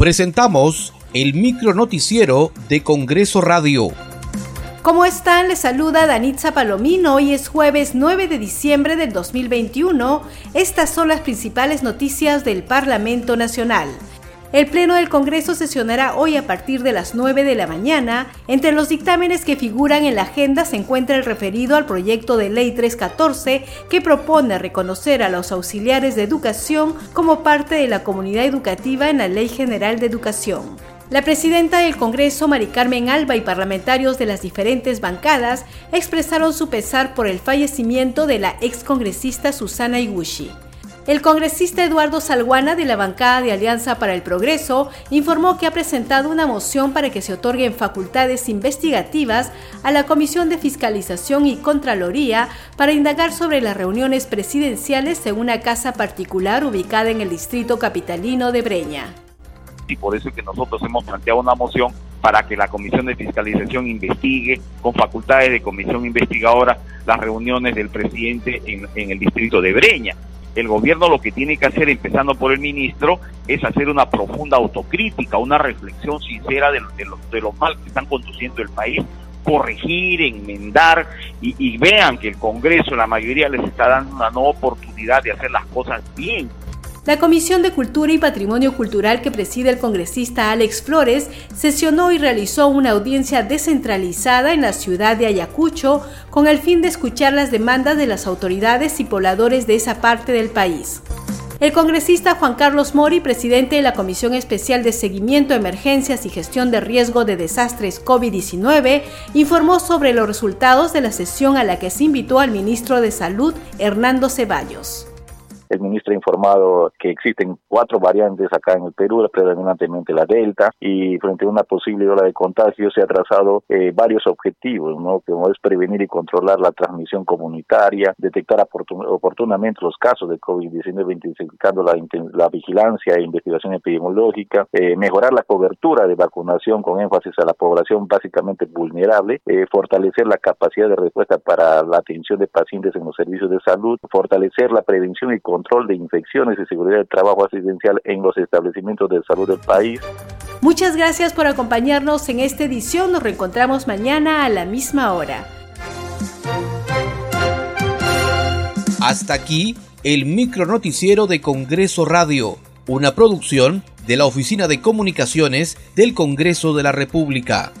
Presentamos el micro noticiero de Congreso Radio. ¿Cómo están? Les saluda Danitza Palomino. Hoy es jueves 9 de diciembre del 2021. Estas son las principales noticias del Parlamento Nacional. El Pleno del Congreso sesionará hoy a partir de las 9 de la mañana. Entre los dictámenes que figuran en la agenda se encuentra el referido al proyecto de ley 314 que propone reconocer a los auxiliares de educación como parte de la comunidad educativa en la Ley General de Educación. La presidenta del Congreso, Mari Carmen Alba, y parlamentarios de las diferentes bancadas expresaron su pesar por el fallecimiento de la excongresista Susana Iguchi. El congresista Eduardo Salguana de la bancada de Alianza para el Progreso informó que ha presentado una moción para que se otorguen facultades investigativas a la Comisión de Fiscalización y Contraloría para indagar sobre las reuniones presidenciales en una casa particular ubicada en el distrito capitalino de Breña. Y por eso es que nosotros hemos planteado una moción para que la Comisión de Fiscalización investigue con facultades de comisión investigadora las reuniones del presidente en, en el distrito de Breña el gobierno lo que tiene que hacer, empezando por el ministro, es hacer una profunda autocrítica, una reflexión sincera de, de, lo, mal que están conduciendo el país, corregir, enmendar y, y vean que el Congreso, la mayoría, les está dando una nueva oportunidad de hacer las cosas bien la Comisión de Cultura y Patrimonio Cultural que preside el congresista Alex Flores sesionó y realizó una audiencia descentralizada en la ciudad de Ayacucho con el fin de escuchar las demandas de las autoridades y pobladores de esa parte del país. El congresista Juan Carlos Mori, presidente de la Comisión Especial de Seguimiento, Emergencias y Gestión de Riesgo de Desastres COVID-19, informó sobre los resultados de la sesión a la que se invitó al ministro de Salud, Hernando Ceballos. El ministro ha informado que existen cuatro variantes acá en el Perú, predominantemente la Delta, y frente a una posible ola de contagio se ha trazado eh, varios objetivos, ¿no? Como es prevenir y controlar la transmisión comunitaria, detectar oportunamente los casos de COVID-19, intensificando la, la, vigilancia e investigación epidemiológica, eh, mejorar la cobertura de vacunación con énfasis a la población básicamente vulnerable, eh, fortalecer la capacidad de respuesta para la atención de pacientes en los servicios de salud, fortalecer la prevención y control control de infecciones y seguridad del trabajo asistencial en los establecimientos de salud del país. Muchas gracias por acompañarnos en esta edición. Nos reencontramos mañana a la misma hora. Hasta aquí el micro noticiero de Congreso Radio, una producción de la Oficina de Comunicaciones del Congreso de la República.